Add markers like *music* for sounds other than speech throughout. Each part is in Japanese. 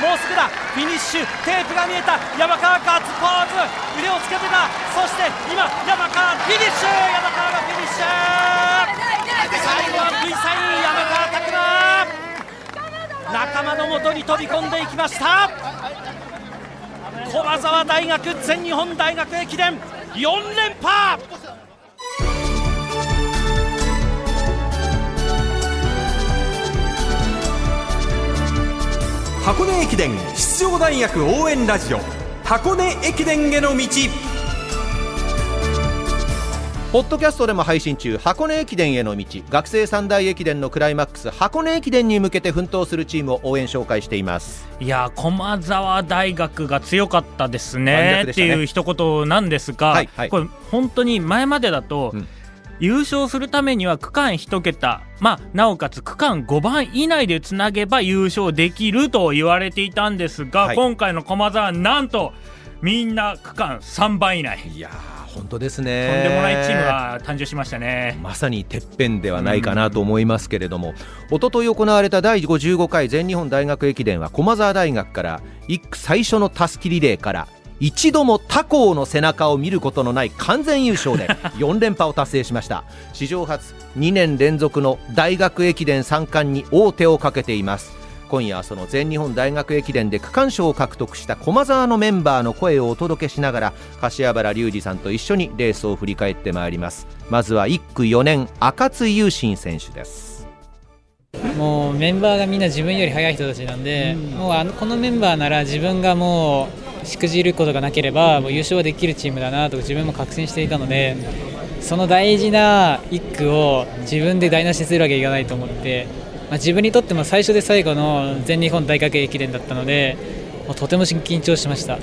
もうすぐだ。フィニッシュ。テープが見えた。山川ガッツポーズ。腕をつけてた。そして今山川フィニッシュ。山川がフィニッシュ。最後は V サイン山川拓磨。仲間のもとに飛び込んでいきました。駒澤大学全日本大学駅伝。4連覇。箱根駅伝出場大学応援ラジオ箱根駅伝への道ポッドキャストでも配信中箱根駅伝への道。学生三大駅伝のクライマックス箱根駅伝に向けて奮闘するチームを応援紹介しています。いや駒澤大学が強かったですね。ね。っていう一言なんですが、はいはい。これ本当に前までだと、うん優勝するためには区間1桁、まあ、なおかつ区間5番以内でつなげば優勝できると言われていたんですが、はい。今回の駒澤なんとみんな区間3番以内。いやー本当ですとねんでもないチームが誕生しましたね。まさにてっぺんではないかなと思いますけれども、一昨日行われた第55回全日本大学駅伝は駒澤大学から1区最初のたすきリレーから一度も他校の背中を見ることのない完全優勝で *laughs* 4連覇を達成しました。史上初2年連続の大学駅伝3冠に王手をかけています。今夜はその全日本大学駅伝で区間賞を獲得した駒澤のメンバーの声をお届けしながら柏原隆二さんと一緒にレースを振り返ってまいります。まずは1区4年赤津優心選手です。もうメンバーがみんな自分より速い人たちなんで、もうあのこのメンバーなら自分がもうしくじることがなければもう優勝はできるチームだなと自分も確信していたのでその大事な1区を自分で台無しするわけにいかないと思って、まあ、自分にとっても最初で最後の全日本大学駅伝だったのでもうとても緊張しました。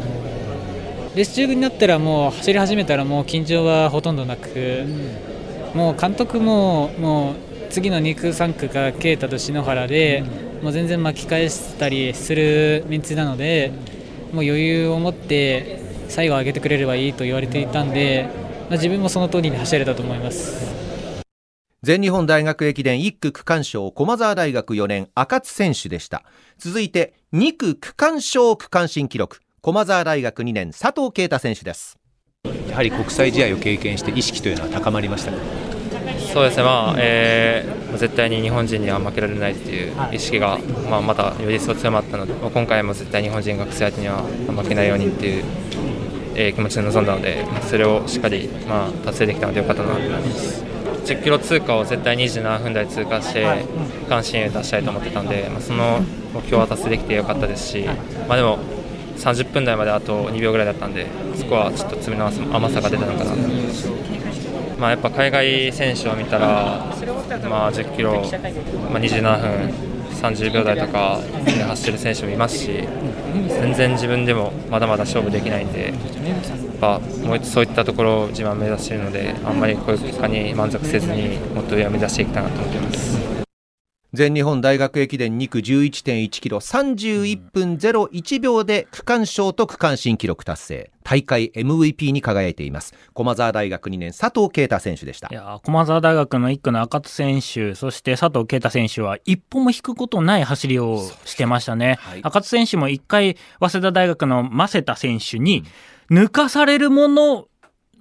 レース中になったらもう走り始めたらもう緊張はほとんどなく、もう監督ももう次の2区、3区が啓太と篠原で、もう全然巻き返したりするメンツなので、もう余裕を持って最後上げてくれればいいと言われていたんで、まあ、自分もその通りに走れたと思います。全日本大学駅伝1区区間賞駒澤大学4年赤津選手でした。続いて2区区間賞区間新記録駒澤大学2年佐藤圭太選手です。やはり国際試合を経験して意識というのは高まりましたか？そうですね、まあえー絶対に日本人には負けられないっていう意識が、まあ、またより一層強まったので、まあ今回も絶対日本人学生相手には負けないようにっていう、えー気持ちで臨んだので、まあそれをしっかり、まあ、達成できたのでよかったなと思います。10キロ通過を絶対27分台通過して、区間新を出したいと思ってたんで、まあ、その目標は達成できてよかったですし、まあ、でも30分台まであと2秒ぐらいだったんで、そこはちょっと詰めの甘さが出たのかなと思います。まあ、やっぱ海外選手を見たら、まあ、10キロ、まあ、27分30秒台とかで走る選手もいますし全然自分でもまだまだ勝負できないんでやっぱもうそういったところを自慢目指しているのであんまりこういう結果に満足せずにもっと上を目指していきたいなと思っています。全日本大学駅伝2区11.1キロ31分01秒で区間賞と区間新記録達成。大会 MVP に輝いています。駒澤大学2年佐藤圭太選手でした。いやー駒澤大学の1区の赤津選手、そして佐藤圭太選手は一歩も引くことない走りをしてましたね。はい。赤津選手も1回、早稲田大学の正田選手に抜かされるもの、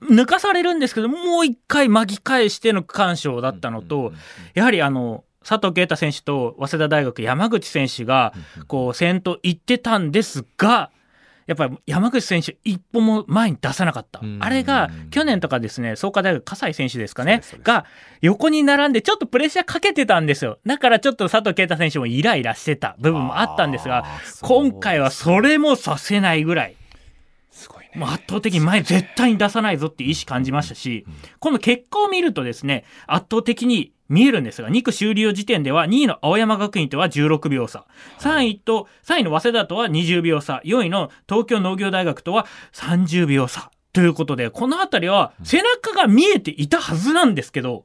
抜かされるんですけど、もう1回巻き返しての区間賞だったのと、やはりあの、佐藤圭太選手と早稲田大学山口選手がこう先頭行ってたんですが、やっぱり山口選手一歩も前に出さなかったうん。あれが去年とかですね、創価大学葛西選手ですかねが横に並んでちょっとプレッシャーかけてたんですよ。だからちょっと佐藤圭太選手もイライラしてた部分もあったんですが、今回はそれもさせないぐらい。すごいねもう圧倒的に前絶対に出さないぞっていう意思感じましたし、この結果を見るとですね、圧倒的に見えるんですが、2区終了時点では2位の青山学院とは16秒差、3位と、3位の早稲田とは20秒差、4位の東京農業大学とは30秒差。ということで、このあたりは背中が見えていたはずなんですけど、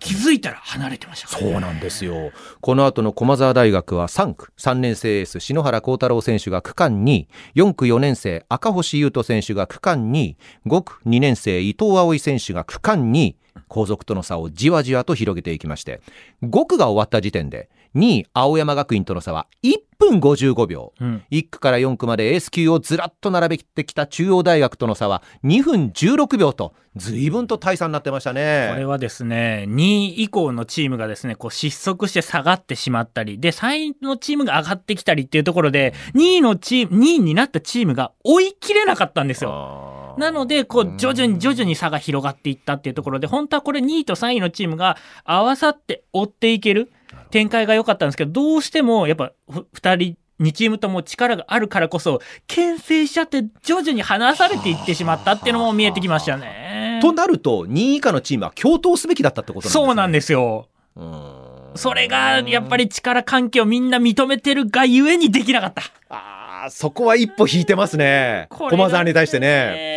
気づいたら離れてました。そうなんですよ。この後の駒澤大学は3区、3年生エース、篠原幸太郎選手が区間2位、4区4年生、赤星優斗選手が区間2位、5区2年生、伊藤葵選手が区間2位、後続との差をじわじわと広げていきまして、5区が終わった時点で、2位青山学院との差は1分55秒うん1区から4区までエース級をずらっと並べてきた中央大学との差は2分16秒と随分と大差になってましたこれね。はですね、2位以降のチームがですね、こう失速して下がってしまったり、で、3位のチームが上がってきたりっていうところで、2位のチーム、2位になったチームが追い切れなかったんですよ。なので、こう、徐々に徐々に差が広がっていったっていうところで、本当はこれ2位と3位のチームが合わさって追っていける展開が良かったんですけど、どうしても、やっぱ、ふ2人、2チームとも力があるからこそ、牽制しちゃって徐々に離されていってしまったっていうのも見えてきましたね。となると2位以下のチームは共闘すべきだったってことなんですね。そうなんですよ。うーんそれが、やっぱり力関係をみんな認めてるがゆえにできなかった。あーそこは一歩引いてますね駒澤に対してね。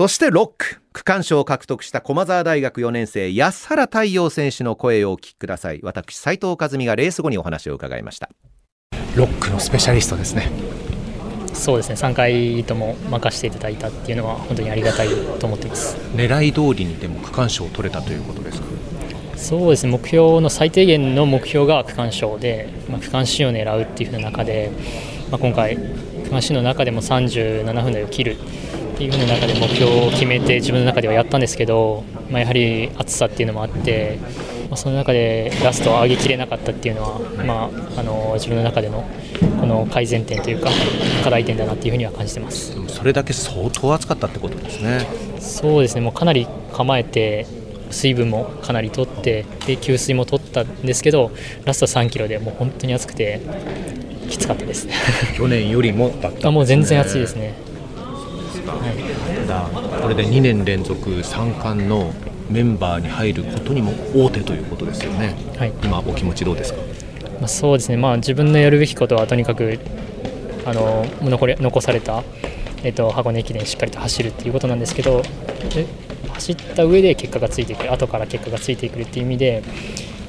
ね。そして6区区間賞を獲得した駒澤大学4年生安原太陽選手の声をお聞きください。私斉藤和美がレース後にお話を伺いました。ロックのスペシャリストですね。そうですね。3回とも任せていただいたっていうのは本当にありがたいと思っています。*laughs* 狙い通りにでも区間賞を取れたということですか？そうですね。目標の最低限の目標が区間賞で、まあ、区間新を狙うっていう中で、まあ、今回区間新の中でも37分台を切るっていう風な中で目標を決めて自分の中ではやったんですけど、まあ、やはり暑さっていうのもあって、まあ、その中でラストを上げきれなかったっていうのは、まあ、あの自分の中でのこの改善点というか課題点だなっていう風には感じてます。それだけ相当暑かったってことですねそうですね、もうかなり構えて、水分もかなり取って、で給水も取ったんですけど、ラスト3キロでもう本当に暑くて、きつかったです。去年よりもだったあもう全然暑いですね。た。だこれで2年連続3冠のメンバーに入ることにも大手ということですよね。はい。今お気持ちどうですか？まあ、そうですね、まあ、自分のやるべきことはとにかくあの残り残された、えっと箱根駅伝しっかりと走るっていうことなんですけどで走った上で結果がついてくる。後から結果がついてくるっていう意味で、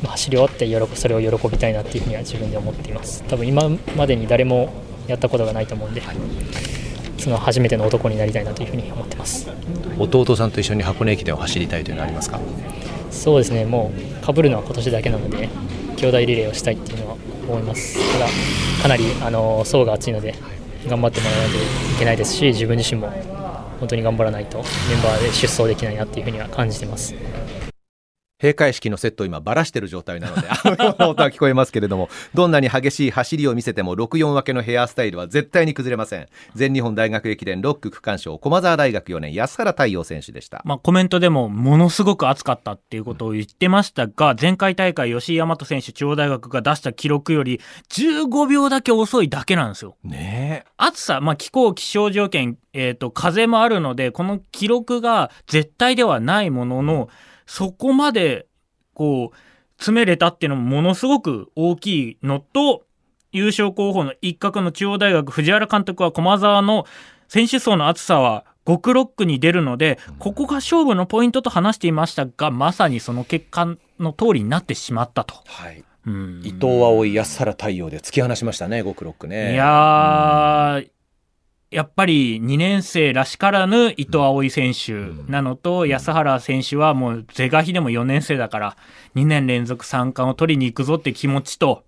まあ走り終わって喜それを喜びたいなっていうふうには自分で思っています。多分今までに誰もやったことがないと思うんで、その初めての男になりたいなというふうに思ってます弟さんと一緒に箱根駅伝を走りたいというのはありますか？そうですね、もうかぶるのは今年だけなので、兄弟リレーをしたいっていうのは思います。ただ、かなりあの層が厚いので、頑張ってもらわないといけないですし、自分自身も本当に頑張らないとメンバーで出走できないなっていうふうには感じてます。閉会式のセットを今ばらしてる状態なので *laughs* 音は聞こえますけれどもどんなに激しい走りを見せても64分けのヘアスタイルは絶対に崩れません。全日本大学駅伝6区区間賞駒澤大学4年安原太陽選手でした。まあ、コメントでもものすごく暑かったっていうことを言ってましたが、前回大会吉井大和選手中央大学が出した記録より15秒だけ遅いだけなんですよ。ね暑さ、まあ、気候、気象条件、えっ、と、風もあるので、この記録が絶対ではないものの、そこまで、こう、詰めれたっていうのもものすごく大きいのと、優勝候補の一角の中央大学藤原監督は駒澤の選手層の厚さは5区6区に出るので、ここが勝負のポイントと話していましたが、まさにその結果の通りになってしまったと。はい。うん。伊藤葵安原太陽で突き放しましたね5区6区ね。いやー、やっぱり2年生らしからぬ伊藤葵選手なのと、安原選手はもう是が非でも4年生だから、2年連続3冠を取りに行くぞって気持ちと、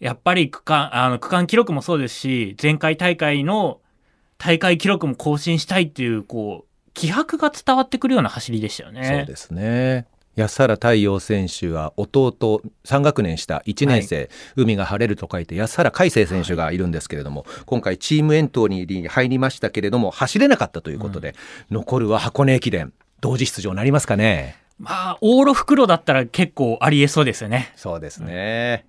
やっぱり区間、あの区間記録もそうですし、前回大会の大会記録も更新したいっていう、こう、気迫が伝わってくるような走りでしたよね。そうですね安原太陽選手は弟3学年下1年生、海が晴れると書いて安原海星選手がいるんですけれども、今回チームエントリーに入りましたけれども走れなかったということで、残るは箱根駅伝同時出場なりますかね？まあ、往路袋だったら結構ありえそうですよね。そうですね。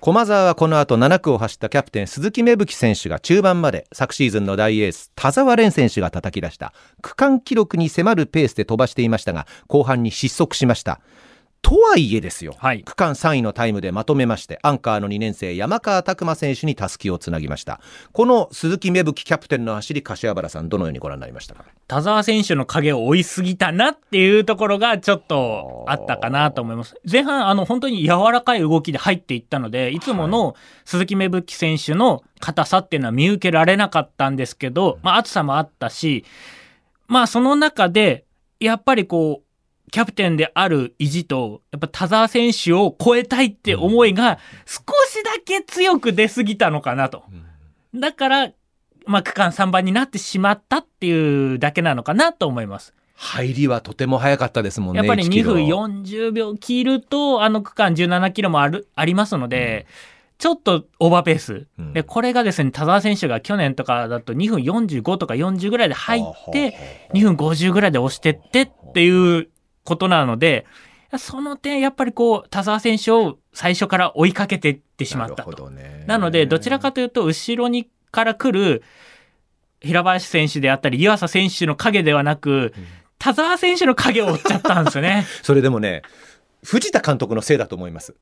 駒澤はこの後7区を走ったキャプテン鈴木芽吹選手が中盤まで昨シーズンの大エース田澤廉選手が叩き出した区間記録に迫るペースで飛ばしていましたが後半に失速しました。とはいえですよ、はい。区間3位のタイムでまとめましてアンカーの2年生山川拓馬選手にたすきをつなぎました。この鈴木芽吹キャプテンの走り柏原さんどのようにご覧になりましたか？田澤選手の影を追いすぎたなっていうところがちょっとあったかなと思います。前半、あの、本当に柔らかい動きで入っていったので、い。つもの鈴木芽吹選手の硬さっていうのは見受けられなかったんですけど、まあ、暑さもあったし、まあ、その中で、やっぱりこう、キャプテンである意地と、やっぱ田澤選手を超えたいって思いが少しだけ強く出すぎたのかなと。だから、まあ、区間3番になってしまったっていうだけなのかなと思います。入りはとても早かったですもんね。やっぱり1キ2ロ分40秒切ると、あの区間17キロもある、ありますので、ちょっとオーバーペース。うんで、これがですね、田澤選手が去年とかだと2分45とか40ぐらいで入って、2分50ぐらいで押してってっていうことなので、その点、やっぱりこう、田澤選手を最初から追いかけていってしまったと。どねなので、どちらかというと、後ろにから来る平林選手であったり、湯浅選手の影ではなく、田澤選手の影を追っちゃったんですよね。*laughs* それでもね、藤田監督のせいだと思います。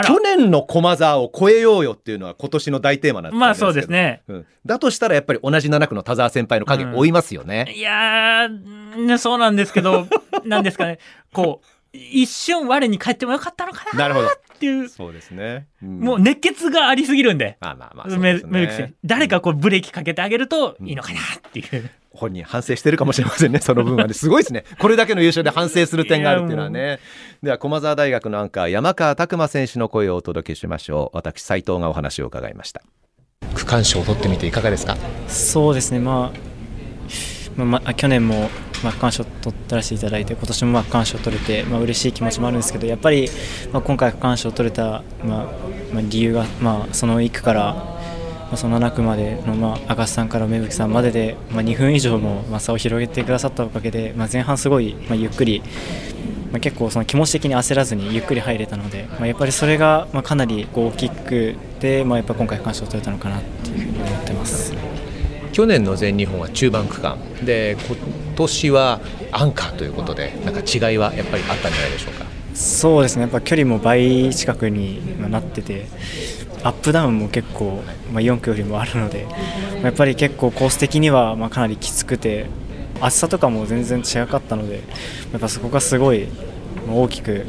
去年の駒沢を超えようよっていうのは今年の大テーマなんまあそうです。ね。うん、だとしたらやっぱり同じ7区の田澤先輩の影追いますよね。いやー、ねそうなんですけど、*laughs* なんですかね、こう、一瞬我に返ってもよかったのかななるほど。っていう、そうですね。んもう熱血がありすぎるんで。まあまあまあね。誰かこうブレーキかけてあげるといいのかなっていう。本人反省してるかもしれませんね、*laughs* その分はね。すごいですね。これだけの優勝で反省する点があるっていうのはね。では、駒澤大学のアンカー、山川拓馬選手の声をお届けしましょう。私、斉藤がお話を伺いました。区間賞を取ってみていかがですか？そうですね、まあ、まあまあ、去年も、まあ、区間賞取らせていただいて、今年もまあ区間賞取れて、まあ嬉しい気持ちもあるんですけど、やっぱり、まあ、今回、区間賞取れた、まあまあ、理由が、まあ、その1区から、まあ、その7区までの、まあ、赤須さんから芽吹さんまでで、まあ、2分以上も、まあ、差を広げてくださったおかげで、まあ、前半すごい、まあ、ゆっくり、まあ、結構その気持ち的に焦らずにゆっくり入れたので、まあ、やっぱりそれが、まあ、かなりこう大きくで、まあ、やっぱ今回、区間賞を取れたのかなっていうふうに思ってます。去年の全日本は中盤区間。で今年はアンカーということでなんか違いはやっぱりあったんじゃないでしょうか？そうですね。やっぱ距離も倍近くになっててアップダウンも結構、まあ、4区よりもあるのでやっぱり結構コース的にはまかなりきつくて暑さとかも全然違かったのでやっぱそこがすごい大きく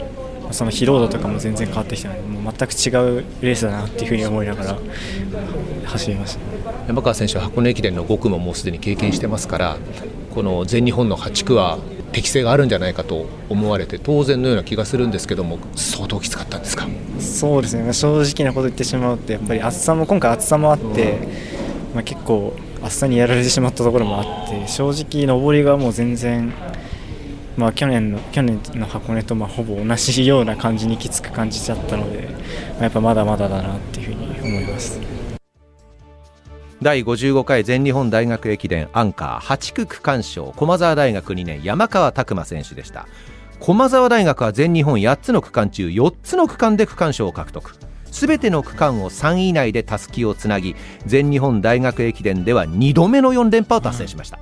その疲労度とかも全然変わってきたのでもう全く違うレースだなっていうふに思いながら走りました。山川選手は箱根駅伝の5区ももうすでに経験してますからこの全日本の8区は適性があるんじゃないかと思われて当然のような気がするんですけども相当きつかったんですか？そうですね。正直なこと言ってしまうとやっぱり暑さも今回暑さもあって、まあ、結構暑さにやられてしまったところもあって正直上りがもう全然、まあ、去年の去年の箱根とまあほぼ同じような感じにきつく感じちゃったので、まあやっぱまだまだだなっていうふうに思います。第55回全日本大学駅伝アンカー8区区間賞駒澤大学2年山川拓馬選手でした。駒澤大学は全日本8つの区間中4つの区間で区間賞を獲得。すべての区間を3位以内でたすきをつなぎ全日本大学駅伝では2度目の4連覇を達成しました、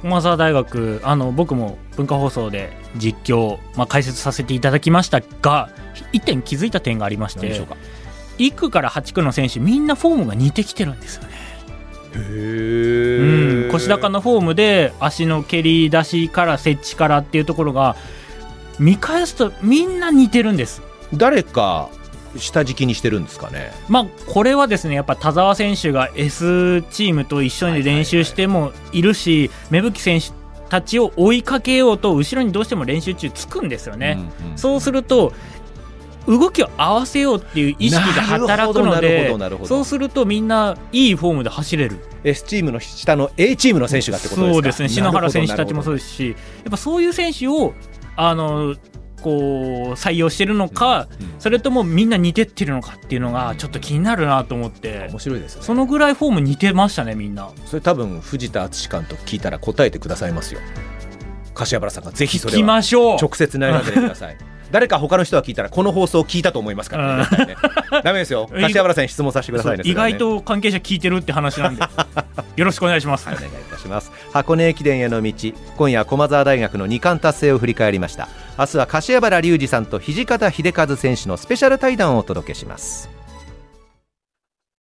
駒澤大学、あの、僕も文化放送で実況、まあ、解説させていただきましたが、一点気づいた点がありまして何でしょう、か？1区から8区の選手、みんなフォームが似てきてるんですよね。へうん、腰高のフォームで足の蹴り出しから設置からっていうところが見返すとみんな似てるんです。誰か下敷きにしてるんですかね？まあ、これはですねやっぱ田澤選手が S チームと一緒に練習してもいるし芽吹選手たちを追いかけようと後ろにどうしても練習中つくんですよね。うんうんそうすると動きを合わせようっていう意識が働くのでそうするとみんないいフォームで走れる。S チームの下の A チームの選手がってことですか？そうですね。篠原選手たちもそううですしやっぱそういう選手をあのこう採用してるのか、それともみんな似てってるのかっていうのがちょっと気になるなと思って面白いですね。そのぐらいフォーム似てましたねみんな。それ多分藤田敦監督聞いたら答えてくださいますよ柏原さんがぜひそ聞きれはましょう直接投げてください誰か他の人が聞いたらこの放送を聞いたと思いますからね。ね。ダメですよ。*laughs* 柏原さんに質問させてくださいね意外と関係者聞いてるって話なんで。*laughs* よろしくお願いします、はいお願いいたします。箱根駅伝への道今夜駒澤大学の2冠達成を振り返りました。明日は柏原隆二さんと土方秀和選手のスペシャル対談をお届けします